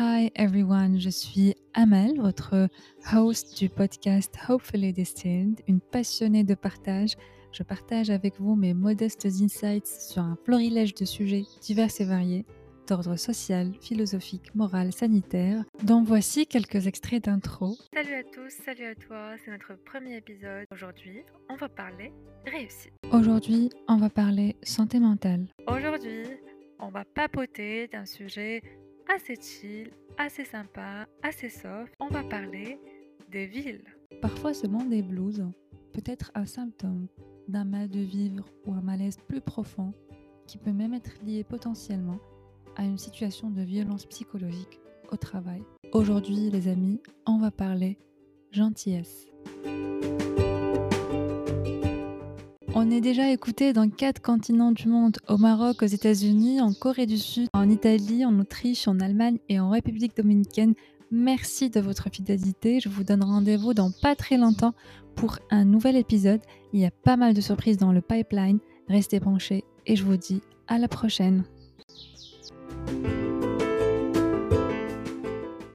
Hi everyone, je suis Amel, votre host du podcast Hopefully Distilled, une passionnée de partage. Je partage avec vous mes modestes insights sur un florilège de sujets divers et variés, d'ordre social, philosophique, moral, sanitaire, dont voici quelques extraits d'intro. Salut à tous, salut à toi, c'est notre premier épisode. Aujourd'hui, on va parler réussite. Aujourd'hui, on va parler santé mentale. Aujourd'hui, on va papoter d'un sujet assez chill, assez sympa, assez soft. On va parler des villes. Parfois, ce monde des blues peut être un symptôme d'un mal de vivre ou un malaise plus profond qui peut même être lié potentiellement à une situation de violence psychologique au travail. Aujourd'hui, les amis, on va parler gentillesse. On est déjà écouté dans quatre continents du monde, au Maroc, aux États-Unis, en Corée du Sud, en Italie, en Autriche, en Allemagne et en République dominicaine. Merci de votre fidélité. Je vous donne rendez-vous dans pas très longtemps pour un nouvel épisode. Il y a pas mal de surprises dans le pipeline. Restez penchés et je vous dis à la prochaine.